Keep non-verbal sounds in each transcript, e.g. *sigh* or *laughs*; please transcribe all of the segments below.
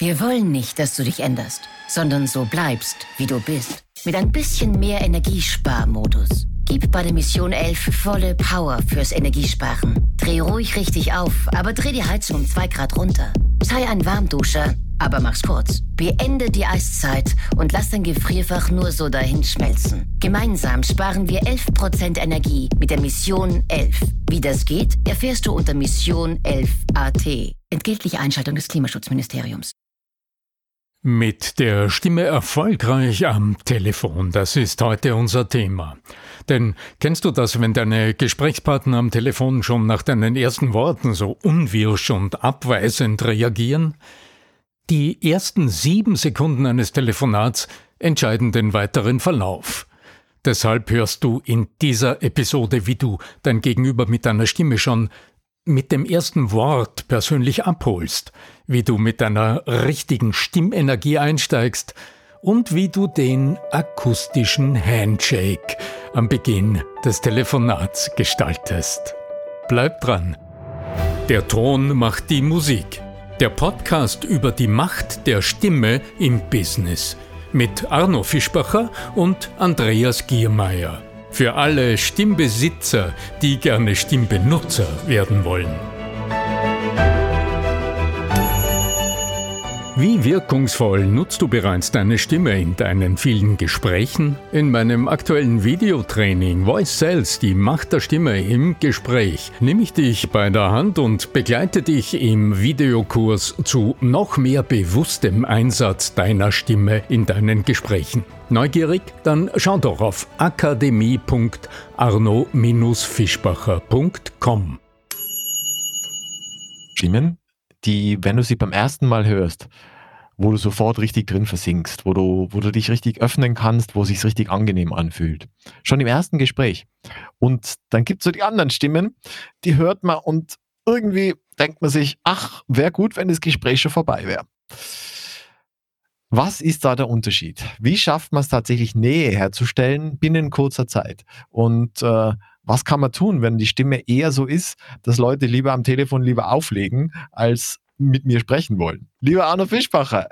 Wir wollen nicht, dass du dich änderst, sondern so bleibst, wie du bist. Mit ein bisschen mehr Energiesparmodus. Gib bei der Mission 11 volle Power fürs Energiesparen. Dreh ruhig richtig auf, aber dreh die Heizung um 2 Grad runter. Sei ein Warmduscher, aber mach's kurz. Beende die Eiszeit und lass dein Gefrierfach nur so dahin schmelzen. Gemeinsam sparen wir 11% Energie mit der Mission 11. Wie das geht, erfährst du unter Mission 11 AT. Entgeltliche Einschaltung des Klimaschutzministeriums. Mit der Stimme erfolgreich am Telefon, das ist heute unser Thema. Denn kennst du das, wenn deine Gesprächspartner am Telefon schon nach deinen ersten Worten so unwirsch und abweisend reagieren? Die ersten sieben Sekunden eines Telefonats entscheiden den weiteren Verlauf. Deshalb hörst du in dieser Episode, wie du dein Gegenüber mit deiner Stimme schon mit dem ersten Wort persönlich abholst, wie du mit deiner richtigen Stimmenergie einsteigst und wie du den akustischen Handshake am Beginn des Telefonats gestaltest. Bleib dran. Der Ton macht die Musik. Der Podcast über die Macht der Stimme im Business mit Arno Fischbacher und Andreas Giermeier. Für alle Stimmbesitzer, die gerne Stimmbenutzer werden wollen. Wie wirkungsvoll nutzt du bereits deine Stimme in deinen vielen Gesprächen? In meinem aktuellen Videotraining Voice Sales, die Macht der Stimme im Gespräch, nehme ich dich bei der Hand und begleite dich im Videokurs zu noch mehr bewusstem Einsatz deiner Stimme in deinen Gesprächen. Neugierig? Dann schau doch auf akademie.arno-fischbacher.com. Stimmen, die, wenn du sie beim ersten Mal hörst, wo du sofort richtig drin versinkst, wo du, wo du dich richtig öffnen kannst, wo es sich richtig angenehm anfühlt. Schon im ersten Gespräch. Und dann gibt es so die anderen Stimmen, die hört man und irgendwie denkt man sich, ach, wäre gut, wenn das Gespräch schon vorbei wäre. Was ist da der Unterschied? Wie schafft man es tatsächlich, Nähe herzustellen binnen kurzer Zeit? Und äh, was kann man tun, wenn die Stimme eher so ist, dass Leute lieber am Telefon lieber auflegen, als mit mir sprechen wollen. Lieber Arno Fischbacher,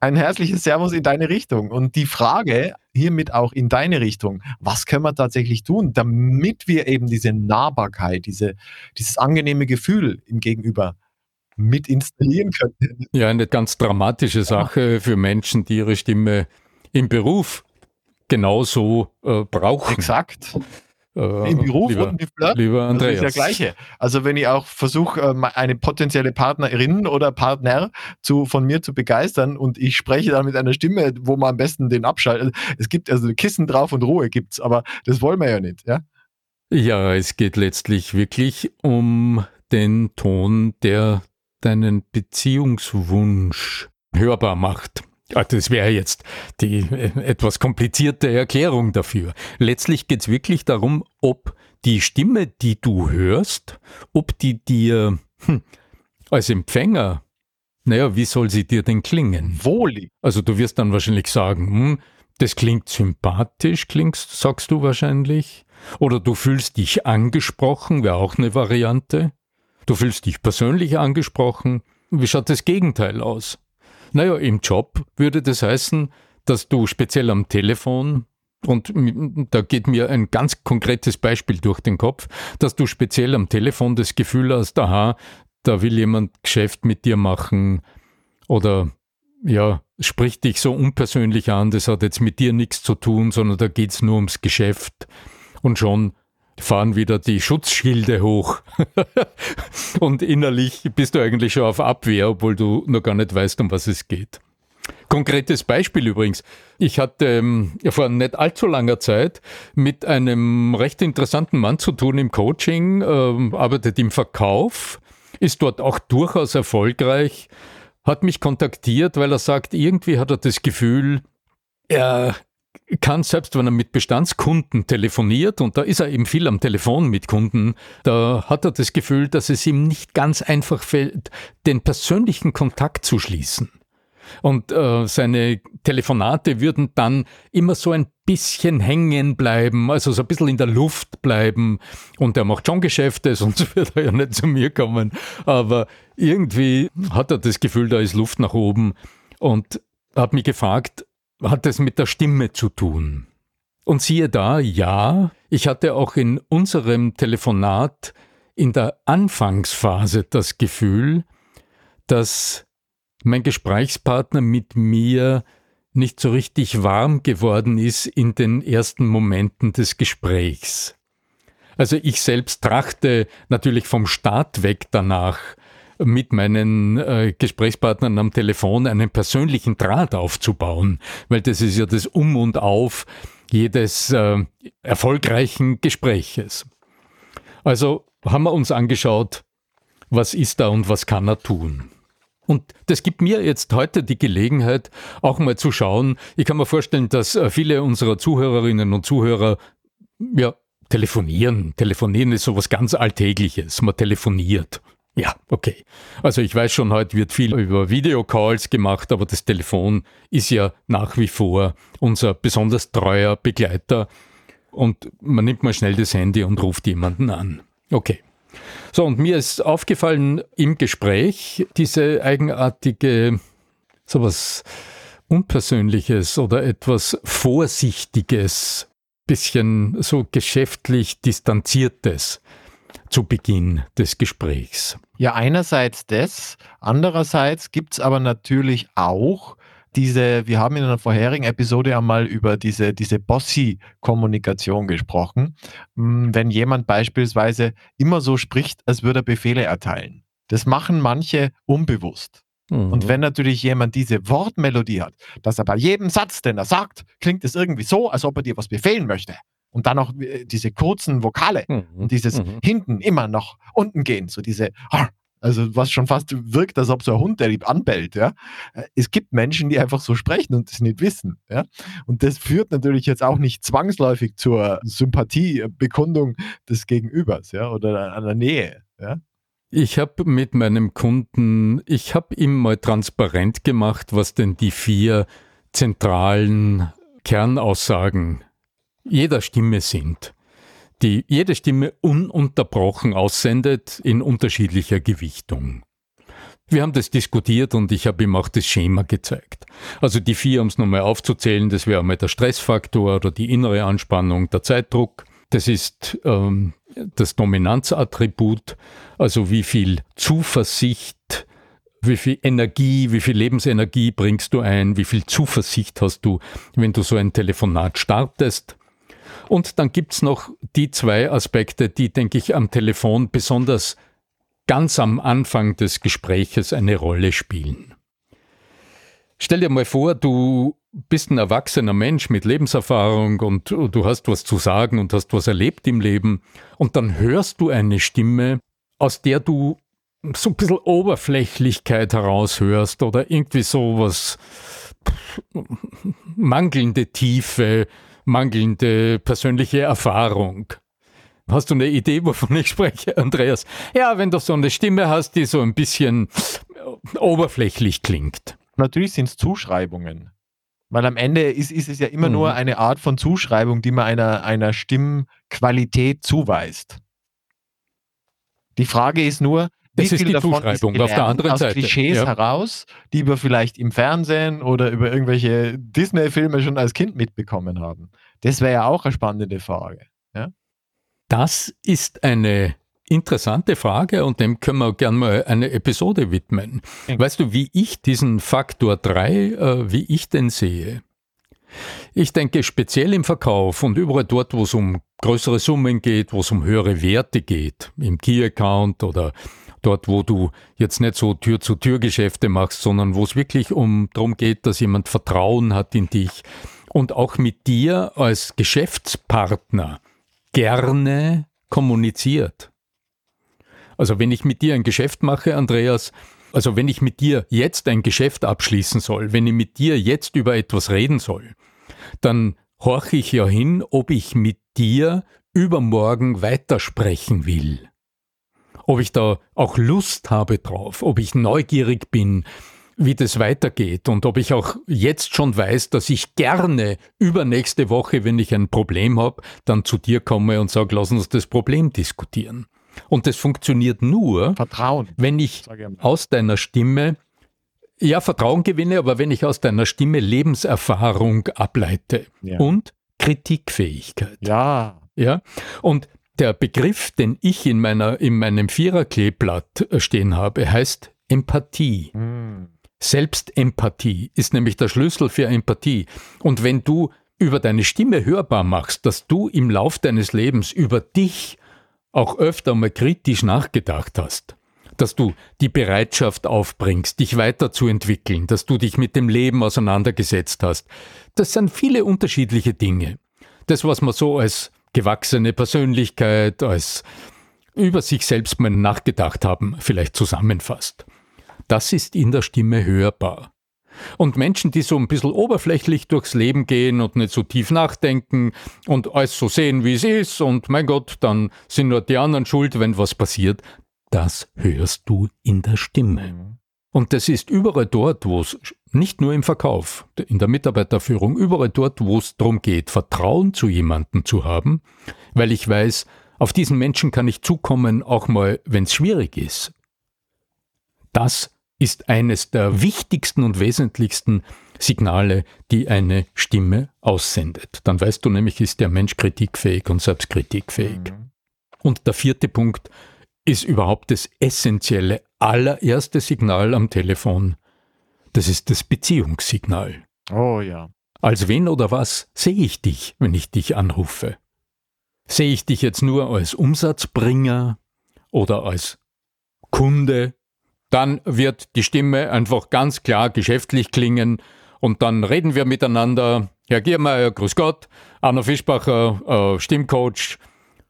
ein herzliches Servus in deine Richtung. Und die Frage hiermit auch in deine Richtung, was können wir tatsächlich tun, damit wir eben diese Nahbarkeit, diese, dieses angenehme Gefühl im Gegenüber mit installieren können? Ja, eine ganz dramatische Sache ja. für Menschen, die ihre Stimme im Beruf genauso äh, brauchen. Exakt. Äh, Im Beruf lieber, und im Flirt? Lieber Andreas. Das ist der gleiche. Also wenn ich auch versuche, ähm, eine potenzielle Partnerin oder Partner zu, von mir zu begeistern und ich spreche dann mit einer Stimme, wo man am besten den abschaltet. Es gibt also Kissen drauf und Ruhe gibt's, aber das wollen wir ja nicht, ja? Ja, es geht letztlich wirklich um den Ton, der deinen Beziehungswunsch hörbar macht. Ah, das wäre jetzt die äh, etwas komplizierte Erklärung dafür. Letztlich geht es wirklich darum, ob die Stimme, die du hörst, ob die dir hm, als Empfänger, naja, wie soll sie dir denn klingen? Wohlig. Also du wirst dann wahrscheinlich sagen, hm, das klingt sympathisch, klingst, sagst du wahrscheinlich. Oder du fühlst dich angesprochen, wäre auch eine Variante. Du fühlst dich persönlich angesprochen. Wie schaut das Gegenteil aus? Naja, im Job würde das heißen, dass du speziell am Telefon, und da geht mir ein ganz konkretes Beispiel durch den Kopf, dass du speziell am Telefon das Gefühl hast, aha, da will jemand Geschäft mit dir machen oder ja, spricht dich so unpersönlich an, das hat jetzt mit dir nichts zu tun, sondern da geht es nur ums Geschäft. Und schon fahren wieder die Schutzschilde hoch. *laughs* und innerlich bist du eigentlich schon auf Abwehr, obwohl du noch gar nicht weißt, um was es geht. Konkretes Beispiel übrigens. Ich hatte ähm, vor nicht allzu langer Zeit mit einem recht interessanten Mann zu tun im Coaching, ähm, arbeitet im Verkauf, ist dort auch durchaus erfolgreich, hat mich kontaktiert, weil er sagt, irgendwie hat er das Gefühl, er kann, selbst wenn er mit Bestandskunden telefoniert, und da ist er eben viel am Telefon mit Kunden, da hat er das Gefühl, dass es ihm nicht ganz einfach fällt, den persönlichen Kontakt zu schließen. Und äh, seine Telefonate würden dann immer so ein bisschen hängen bleiben, also so ein bisschen in der Luft bleiben. Und er macht schon Geschäfte, *laughs* sonst wird er ja nicht zu mir kommen. Aber irgendwie hat er das Gefühl, da ist Luft nach oben. Und hat mich gefragt, hat es mit der Stimme zu tun? Und siehe da, ja, ich hatte auch in unserem Telefonat in der Anfangsphase das Gefühl, dass mein Gesprächspartner mit mir nicht so richtig warm geworden ist in den ersten Momenten des Gesprächs. Also ich selbst trachte natürlich vom Start weg danach, mit meinen äh, Gesprächspartnern am Telefon einen persönlichen Draht aufzubauen, weil das ist ja das Um und Auf jedes äh, erfolgreichen Gespräches. Also haben wir uns angeschaut, was ist da und was kann er tun. Und das gibt mir jetzt heute die Gelegenheit, auch mal zu schauen. Ich kann mir vorstellen, dass äh, viele unserer Zuhörerinnen und Zuhörer ja telefonieren. Telefonieren ist sowas ganz Alltägliches. Man telefoniert. Ja, okay. Also ich weiß schon, heute wird viel über Videocalls gemacht, aber das Telefon ist ja nach wie vor unser besonders treuer Begleiter und man nimmt mal schnell das Handy und ruft jemanden an. Okay. So, und mir ist aufgefallen im Gespräch diese eigenartige, sowas Unpersönliches oder etwas Vorsichtiges, bisschen so geschäftlich Distanziertes zu Beginn des Gesprächs. Ja, einerseits das, andererseits gibt es aber natürlich auch diese, wir haben in einer vorherigen Episode einmal über diese, diese Bossy-Kommunikation gesprochen. Hm, wenn jemand beispielsweise immer so spricht, als würde er Befehle erteilen. Das machen manche unbewusst. Mhm. Und wenn natürlich jemand diese Wortmelodie hat, dass er bei jedem Satz, den er sagt, klingt es irgendwie so, als ob er dir was befehlen möchte. Und dann auch äh, diese kurzen Vokale mhm. und dieses mhm. hinten immer noch unten gehen, so diese also was schon fast wirkt, als ob so ein Hund, der lieb anbellt, ja. Äh, es gibt Menschen, die einfach so sprechen und das nicht wissen, ja. Und das führt natürlich jetzt auch nicht zwangsläufig zur Sympathiebekundung des Gegenübers, ja, oder einer Nähe, ja. Ich habe mit meinem Kunden, ich habe ihm mal transparent gemacht, was denn die vier zentralen Kernaussagen jeder Stimme sind die jede Stimme ununterbrochen aussendet in unterschiedlicher Gewichtung. Wir haben das diskutiert und ich habe ihm auch das Schema gezeigt. Also die vier, um es nochmal aufzuzählen, das wäre einmal der Stressfaktor oder die innere Anspannung, der Zeitdruck. Das ist ähm, das Dominanzattribut, also wie viel Zuversicht, wie viel Energie, wie viel Lebensenergie bringst du ein, wie viel Zuversicht hast du, wenn du so ein Telefonat startest. Und dann gibt's noch die zwei Aspekte, die, denke ich, am Telefon besonders ganz am Anfang des Gespräches eine Rolle spielen. Stell dir mal vor, du bist ein erwachsener Mensch mit Lebenserfahrung und du hast was zu sagen und hast was erlebt im Leben und dann hörst du eine Stimme, aus der du so ein bisschen Oberflächlichkeit heraushörst oder irgendwie so was mangelnde Tiefe, mangelnde persönliche Erfahrung. Hast du eine Idee, wovon ich spreche, Andreas? Ja, wenn du so eine Stimme hast, die so ein bisschen oberflächlich klingt. Natürlich sind es Zuschreibungen. Weil am Ende ist, ist es ja immer mhm. nur eine Art von Zuschreibung, die man einer, einer Stimmqualität zuweist. Die Frage ist nur, das ist die Zuschreibung auf der anderen aus Seite. Klischees ja. heraus, die wir vielleicht im Fernsehen oder über irgendwelche Disney-Filme schon als Kind mitbekommen haben. Das wäre ja auch eine spannende Frage. Ja? Das ist eine interessante Frage und dem können wir gerne mal eine Episode widmen. Ja. Weißt du, wie ich diesen Faktor 3, äh, wie ich den sehe? Ich denke speziell im Verkauf und überall dort, wo es um größere Summen geht, wo es um höhere Werte geht, im Key-Account oder dort, wo du jetzt nicht so Tür-zu-Tür-Geschäfte machst, sondern wo es wirklich um darum geht, dass jemand Vertrauen hat in dich und auch mit dir als Geschäftspartner gerne kommuniziert. Also wenn ich mit dir ein Geschäft mache, Andreas, also wenn ich mit dir jetzt ein Geschäft abschließen soll, wenn ich mit dir jetzt über etwas reden soll, dann horche ich ja hin, ob ich mit dir übermorgen weitersprechen will ob ich da auch Lust habe drauf, ob ich neugierig bin, wie das weitergeht und ob ich auch jetzt schon weiß, dass ich gerne übernächste Woche, wenn ich ein Problem habe, dann zu dir komme und sage, lass uns das Problem diskutieren. Und das funktioniert nur, Vertrauen. wenn ich aus deiner Stimme ja, Vertrauen gewinne, aber wenn ich aus deiner Stimme Lebenserfahrung ableite Ja. und Kritikfähigkeit. Ja. Ja, und der Begriff, den ich in, meiner, in meinem Viererkleeblatt stehen habe, heißt Empathie. Hm. Selbstempathie ist nämlich der Schlüssel für Empathie. Und wenn du über deine Stimme hörbar machst, dass du im Lauf deines Lebens über dich auch öfter mal kritisch nachgedacht hast, dass du die Bereitschaft aufbringst, dich weiterzuentwickeln, dass du dich mit dem Leben auseinandergesetzt hast, das sind viele unterschiedliche Dinge. Das, was man so als gewachsene Persönlichkeit, als über sich selbst mal nachgedacht haben, vielleicht zusammenfasst. Das ist in der Stimme hörbar. Und Menschen, die so ein bisschen oberflächlich durchs Leben gehen und nicht so tief nachdenken und alles so sehen, wie es ist, und mein Gott, dann sind nur die anderen schuld, wenn was passiert, das hörst du in der Stimme. Und das ist überall dort, wo es, nicht nur im Verkauf, in der Mitarbeiterführung, überall dort, wo es darum geht, Vertrauen zu jemandem zu haben, weil ich weiß, auf diesen Menschen kann ich zukommen, auch mal, wenn es schwierig ist. Das ist eines der wichtigsten und wesentlichsten Signale, die eine Stimme aussendet. Dann weißt du nämlich, ist der Mensch kritikfähig und selbstkritikfähig. Mhm. Und der vierte Punkt ist überhaupt das essentielle, allererste Signal am Telefon. Das ist das Beziehungssignal. Oh ja. Als wen oder was sehe ich dich, wenn ich dich anrufe? Sehe ich dich jetzt nur als Umsatzbringer oder als Kunde? Dann wird die Stimme einfach ganz klar geschäftlich klingen und dann reden wir miteinander. Herr Giermeier, grüß Gott, Arno Fischbacher, äh, Stimmcoach.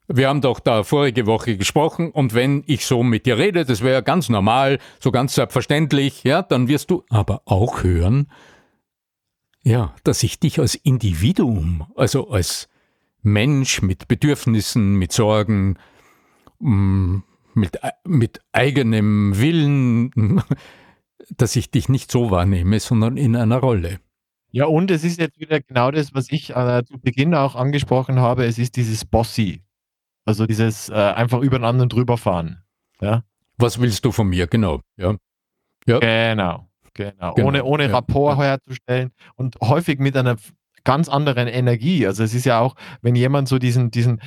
Wir haben doch da vorige Woche gesprochen und wenn ich so mit dir rede, das wäre ganz normal, so ganz selbstverständlich, ja, dann wirst du aber auch hören, ja, dass ich dich als Individuum, also als Mensch mit Bedürfnissen, mit Sorgen, mm, mit, e- mit eigenem Willen, *laughs* dass ich dich nicht so wahrnehme, sondern in einer Rolle. Ja, und es ist jetzt wieder genau das, was ich äh, zu Beginn auch angesprochen habe. Es ist dieses Bossy. Also dieses äh, einfach über den anderen drüber fahren. Ja, Was willst du von mir? Genau. Ja. Ja. genau. Genau. Genau, Ohne, ohne ja, Rapport herzustellen und häufig mit einer ganz anderen Energie. Also es ist ja auch, wenn jemand so diesen, diesen,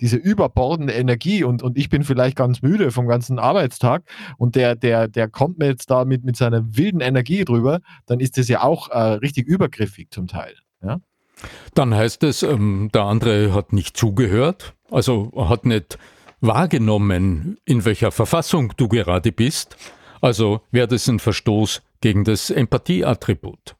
diese überbordende Energie und, und ich bin vielleicht ganz müde vom ganzen Arbeitstag und der, der, der kommt mir jetzt da mit, mit seiner wilden Energie drüber, dann ist das ja auch äh, richtig übergriffig zum Teil. Ja? Dann heißt es, ähm, der andere hat nicht zugehört, also hat nicht wahrgenommen, in welcher Verfassung du gerade bist. Also wäre das ein Verstoß gegen das Empathieattribut.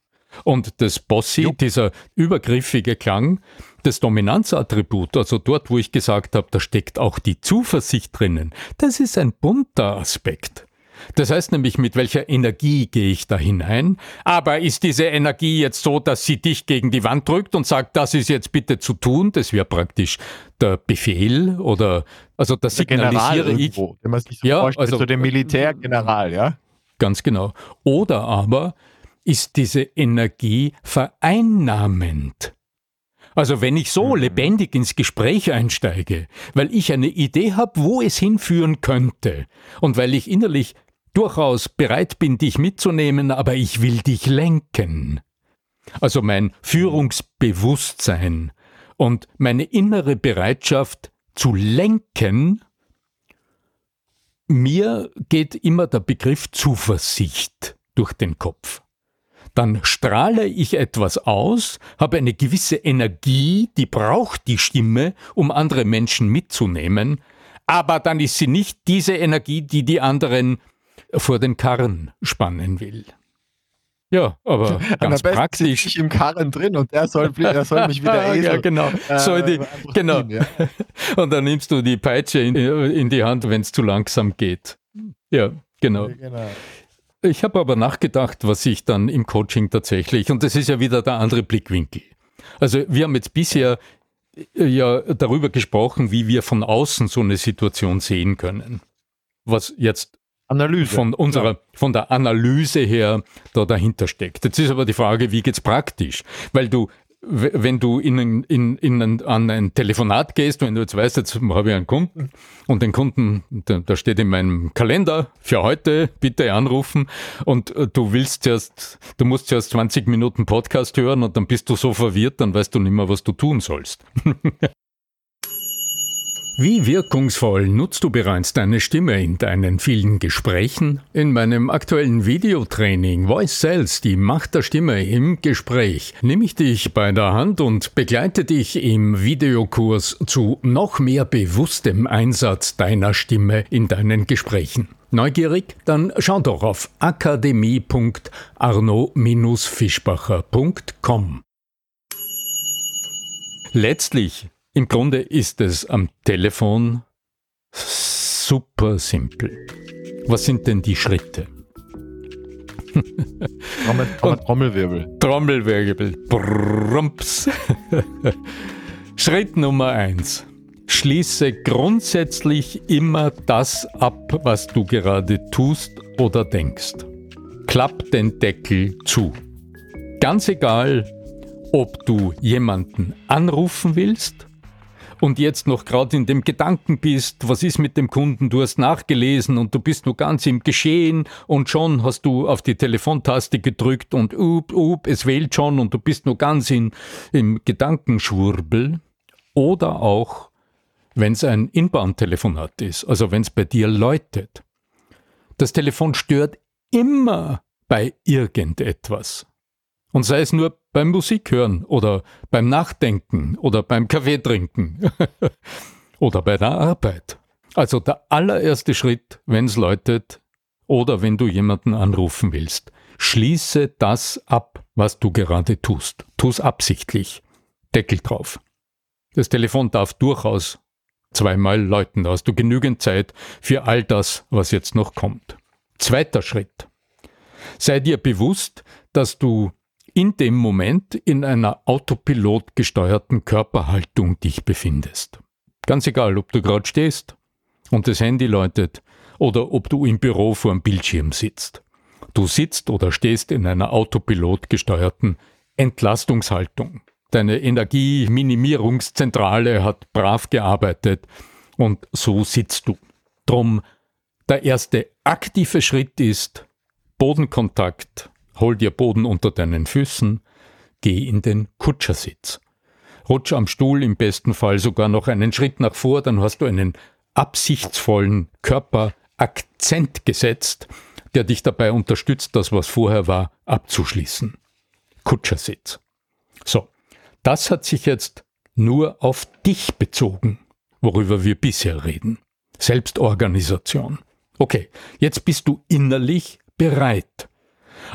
Und das Bossy, Jo. dieser übergriffige Klang, das Dominanzattribut, also dort, wo ich gesagt habe, da steckt auch die Zuversicht drinnen, das ist ein bunter Aspekt. Das heißt nämlich, mit welcher Energie gehe ich da hinein? Aber ist diese Energie jetzt so, dass sie dich gegen die Wand drückt und sagt, das ist jetzt bitte zu tun? Das wäre praktisch der Befehl oder, also das Der General signalisiere ich. irgendwo, wenn man sich so Ja, vorstellt, also- so den Militärgeneral, ja? Ganz genau. Oder aber ist diese Energie vereinnahmend. Also wenn ich so Mhm. lebendig ins Gespräch einsteige, weil ich eine Idee habe, wo es hinführen könnte und weil ich innerlich durchaus bereit bin, dich mitzunehmen, aber ich will dich lenken. Also mein Führungsbewusstsein und meine innere Bereitschaft zu lenken mir geht immer der Begriff Zuversicht durch den Kopf. Dann strahle ich etwas aus, habe eine gewisse Energie, die braucht die Stimme, um andere Menschen mitzunehmen, aber dann ist sie nicht diese Energie, die die anderen vor den Karren spannen will. Ja, aber Am ganz praktisch. ich im Karren drin und der soll, er soll mich wieder *laughs* ja, Esel. genau. Die, äh, einfach genau. ziehen, ja. *laughs* Und dann nimmst du die Peitsche in, in die Hand, wenn es zu langsam geht. Ja, genau. Genau. Ich habe aber nachgedacht, was ich dann im Coaching tatsächlich, und das ist ja wieder der andere Blickwinkel. Also wir haben jetzt bisher äh, ja darüber gesprochen, wie wir von außen so eine Situation sehen können. Was jetzt Analyse. Von unserer, von der Analyse her da dahinter steckt. Jetzt ist aber die Frage, wie geht's praktisch? Weil du wenn du in, in, in ein, an ein Telefonat gehst, wenn du jetzt weißt, jetzt habe ich einen Kunden und den Kunden, da, steht in meinem Kalender für heute, bitte anrufen und äh, du willst zuerst, du musst zuerst 20 Minuten Podcast hören und dann bist du so verwirrt, dann weißt du nicht mehr, was du tun sollst. *laughs* Wie wirkungsvoll nutzt du bereits deine Stimme in deinen vielen Gesprächen? In meinem aktuellen Videotraining Voice Sales, die Macht der Stimme im Gespräch, nehme ich dich bei der Hand und begleite dich im Videokurs zu noch mehr bewusstem Einsatz deiner Stimme in deinen Gesprächen. Neugierig? Dann schau doch auf akademie.arno-fischbacher.com. Letztlich im Grunde ist es am Telefon super simpel. Was sind denn die Schritte? *laughs* Trommel, Trommel, Trommelwirbel. Trommelwirbel. Brumps. *laughs* Schritt Nummer eins. Schließe grundsätzlich immer das ab, was du gerade tust oder denkst. Klapp den Deckel zu. Ganz egal, ob du jemanden anrufen willst und jetzt noch gerade in dem Gedanken bist, was ist mit dem Kunden, du hast nachgelesen und du bist nur ganz im Geschehen und schon hast du auf die Telefontaste gedrückt und up, up, es wählt schon und du bist nur ganz in, im Gedankenschwurbel. Oder auch, wenn es ein Inbound-Telefonat ist, also wenn es bei dir läutet. Das Telefon stört immer bei irgendetwas. Und sei es nur beim Musik hören oder beim Nachdenken oder beim Kaffee trinken *laughs* oder bei der Arbeit. Also der allererste Schritt, wenn es läutet oder wenn du jemanden anrufen willst. Schließe das ab, was du gerade tust. Tu es absichtlich. Deckel drauf. Das Telefon darf durchaus zweimal läuten. Da hast du genügend Zeit für all das, was jetzt noch kommt. Zweiter Schritt. Sei dir bewusst, dass du in dem Moment in einer Autopilot gesteuerten Körperhaltung dich befindest. Ganz egal, ob du gerade stehst und das Handy läutet oder ob du im Büro vor dem Bildschirm sitzt. Du sitzt oder stehst in einer Autopilot gesteuerten Entlastungshaltung. Deine Energieminimierungszentrale hat brav gearbeitet und so sitzt du. Drum der erste aktive Schritt ist Bodenkontakt Hol dir Boden unter deinen Füßen, geh in den Kutschersitz. Rutsch am Stuhl im besten Fall sogar noch einen Schritt nach vor, dann hast du einen absichtsvollen Körperakzent gesetzt, der dich dabei unterstützt, das, was vorher war, abzuschließen. Kutschersitz. So, das hat sich jetzt nur auf dich bezogen, worüber wir bisher reden. Selbstorganisation. Okay, jetzt bist du innerlich bereit.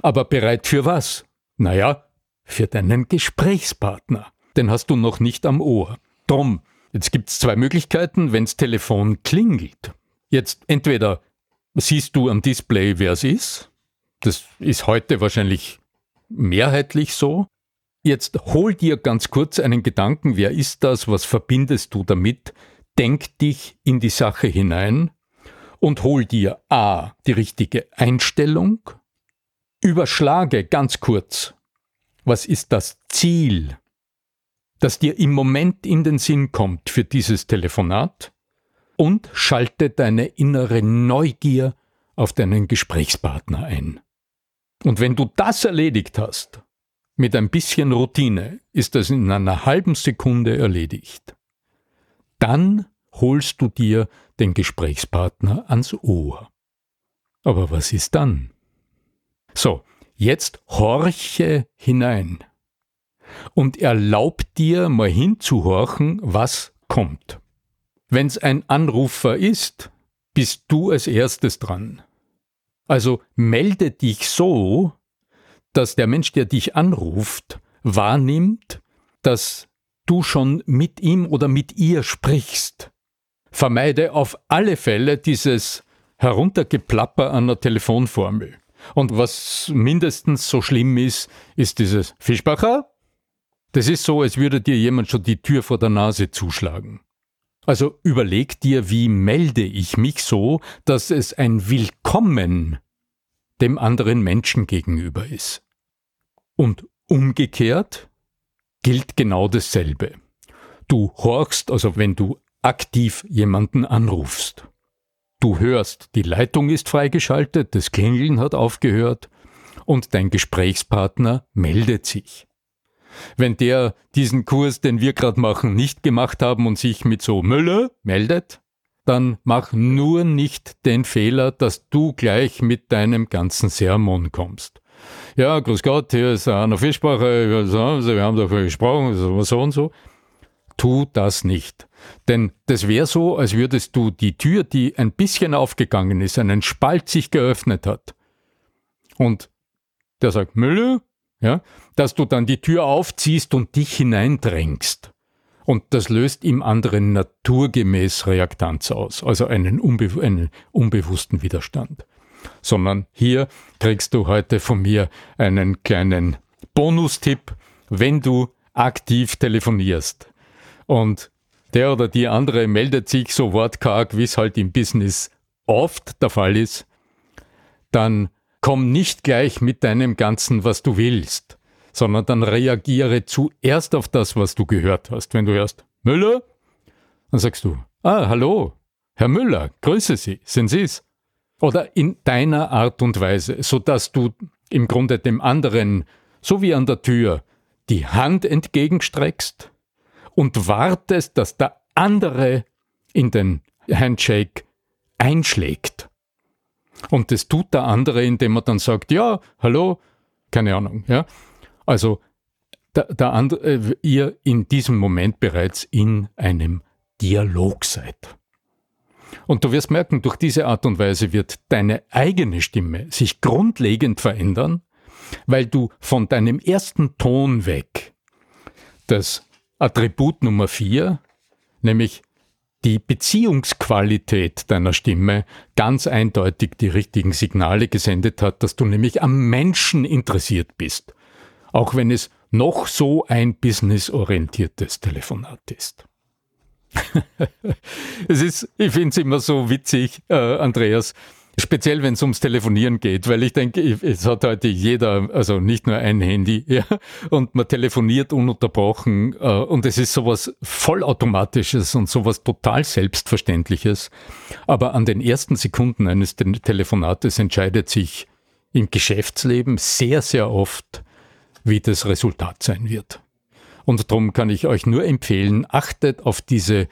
Aber bereit für was? Naja, für deinen Gesprächspartner. Den hast du noch nicht am Ohr. Drum, jetzt gibt's zwei Möglichkeiten, wenn's Telefon klingelt. Jetzt entweder siehst du am Display, wer es ist. Das ist heute wahrscheinlich mehrheitlich so. Jetzt hol dir ganz kurz einen Gedanken, wer ist das, was verbindest du damit? Denk dich in die Sache hinein und hol dir A, die richtige Einstellung, Überschlage ganz kurz. Was ist das Ziel, das dir im Moment in den Sinn kommt für dieses Telefonat? Und schalte deine innere Neugier auf deinen Gesprächspartner ein. Und wenn du das erledigt hast, mit ein bisschen Routine, ist das in einer halben Sekunde erledigt. Dann holst du dir den Gesprächspartner ans Ohr. Aber was ist dann? So, jetzt horche hinein und erlaub dir mal hinzuhorchen, was kommt. Wenn's ein Anrufer ist, bist du als erstes dran. Also melde dich so, dass der Mensch, der dich anruft, wahrnimmt, dass du schon mit ihm oder mit ihr sprichst. Vermeide auf alle Fälle dieses Heruntergeplapper an der Telefonformel. Und was mindestens so schlimm ist, ist dieses Fischbacher. Das ist so, als würde dir jemand schon die Tür vor der Nase zuschlagen. Also überleg dir, wie melde ich mich so, dass es ein Willkommen dem anderen Menschen gegenüber ist. Und umgekehrt gilt genau dasselbe. Du horchst, also wenn du aktiv jemanden anrufst. Du hörst, die Leitung ist freigeschaltet, das Klingeln hat aufgehört und dein Gesprächspartner meldet sich. Wenn der diesen Kurs, den wir gerade machen, nicht gemacht haben und sich mit so Müller meldet, dann mach nur nicht den Fehler, dass du gleich mit deinem ganzen Sermon kommst. Ja, grüß Gott, hier ist Anna Fischbacher, wir haben doch gesprochen, so und so. Tu das nicht. Denn das wäre so, als würdest du die Tür, die ein bisschen aufgegangen ist, einen Spalt sich geöffnet hat. Und der sagt Müller, ja, dass du dann die Tür aufziehst und dich hineindrängst. Und das löst im anderen naturgemäß Reaktanz aus, also einen, unbe einen unbewussten Widerstand. Sondern hier kriegst du heute von mir einen kleinen Bonustipp, wenn du aktiv telefonierst. Und der oder die andere meldet sich so wortkarg, wie es halt im Business oft der Fall ist, dann komm nicht gleich mit deinem Ganzen, was du willst, sondern dann reagiere zuerst auf das, was du gehört hast. Wenn du hörst, Müller, dann sagst du, ah, hallo, Herr Müller, grüße Sie, sind Sie's? Oder in deiner Art und Weise, so dass du im Grunde dem anderen, so wie an der Tür, die Hand entgegenstreckst und wartest, dass der andere in den Handshake einschlägt. Und das tut der andere, indem er dann sagt, ja, hallo, keine Ahnung, ja. Also, der, der andere, äh, ihr in diesem Moment bereits in einem Dialog seid. Und du wirst merken, durch diese Art und Weise wird deine eigene Stimme sich grundlegend verändern, weil du von deinem ersten Ton weg das Attribut Nummer vier, nämlich die Beziehungsqualität deiner Stimme ganz eindeutig die richtigen Signale gesendet hat, dass du nämlich am Menschen interessiert bist, auch wenn es noch so ein businessorientiertes Telefonat ist. *laughs* es ist, ich finde es immer so witzig, äh, Andreas, Speziell, wenn es ums Telefonieren geht, weil ich denke, es hat heute jeder, also nicht nur ein Handy, *laughs* ja, und man telefoniert ununterbrochen äh, und es ist sowas vollautomatisches und sowas total selbstverständliches. Aber an den ersten Sekunden eines Telefonates entscheidet sich im Geschäftsleben sehr, sehr oft, wie das Resultat sein wird. Und darum kann ich euch nur empfehlen, achtet auf diese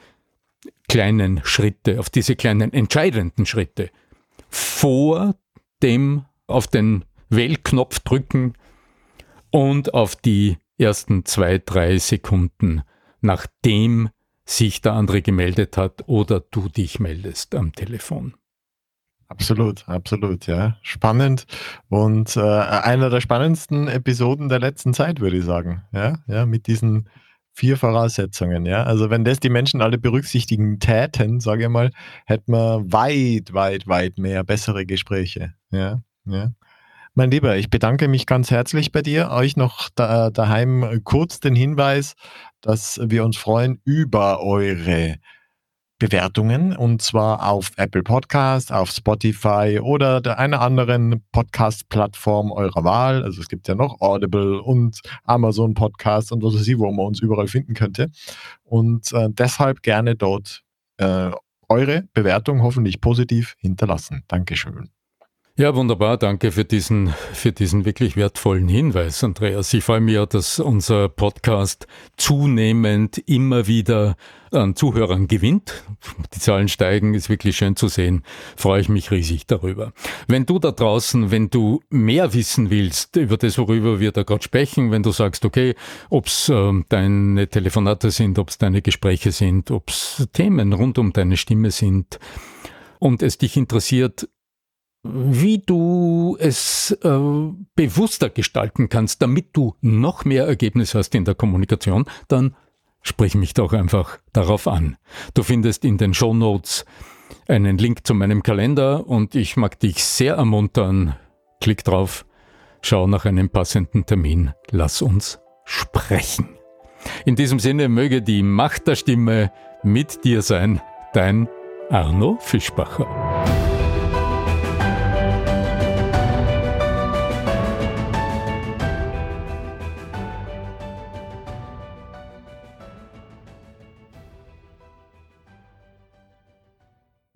kleinen Schritte, auf diese kleinen entscheidenden Schritte vor dem auf den Wählknopf drücken und auf die ersten zwei, drei Sekunden, nachdem sich der andere gemeldet hat oder du dich meldest am Telefon. Absolut, absolut, ja. Spannend und äh, einer der spannendsten Episoden der letzten Zeit, würde ich sagen. Ja, ja, mit diesen Vier Voraussetzungen, ja. Also wenn das die Menschen alle berücksichtigen täten, sage ich mal, hätten wir weit, weit, weit mehr bessere Gespräche. Ja, ja. Mein Lieber, ich bedanke mich ganz herzlich bei dir. Euch noch da, daheim kurz den Hinweis, dass wir uns freuen über eure Bewertungen und zwar auf Apple Podcast, auf Spotify oder der einer anderen Podcast-Plattform eurer Wahl. Also es gibt ja noch Audible und Amazon Podcast und was weiß ich, wo man uns überall finden könnte. Und äh, deshalb gerne dort äh, eure Bewertung hoffentlich positiv hinterlassen. Dankeschön. Ja, wunderbar. Danke für diesen, für diesen wirklich wertvollen Hinweis, Andreas. Ich freue mich ja, dass unser Podcast zunehmend immer wieder an Zuhörern gewinnt. Die Zahlen steigen, ist wirklich schön zu sehen. Freue ich mich riesig darüber. Wenn du da draußen, wenn du mehr wissen willst über das, worüber wir da gerade sprechen, wenn du sagst, okay, ob's äh, deine Telefonate sind, ob's deine Gespräche sind, ob's Themen rund um deine Stimme sind, und es dich interessiert, wie du es äh, bewusster gestalten kannst, damit du noch mehr Ergebnis hast in der Kommunikation, dann sprich mich doch einfach darauf an. Du findest in den Show Notes einen Link zu meinem Kalender und ich mag dich sehr ermuntern. Klick drauf, schau nach einem passenden Termin, lass uns sprechen. In diesem Sinne möge die Macht der Stimme mit dir sein. Dein Arno Fischbacher.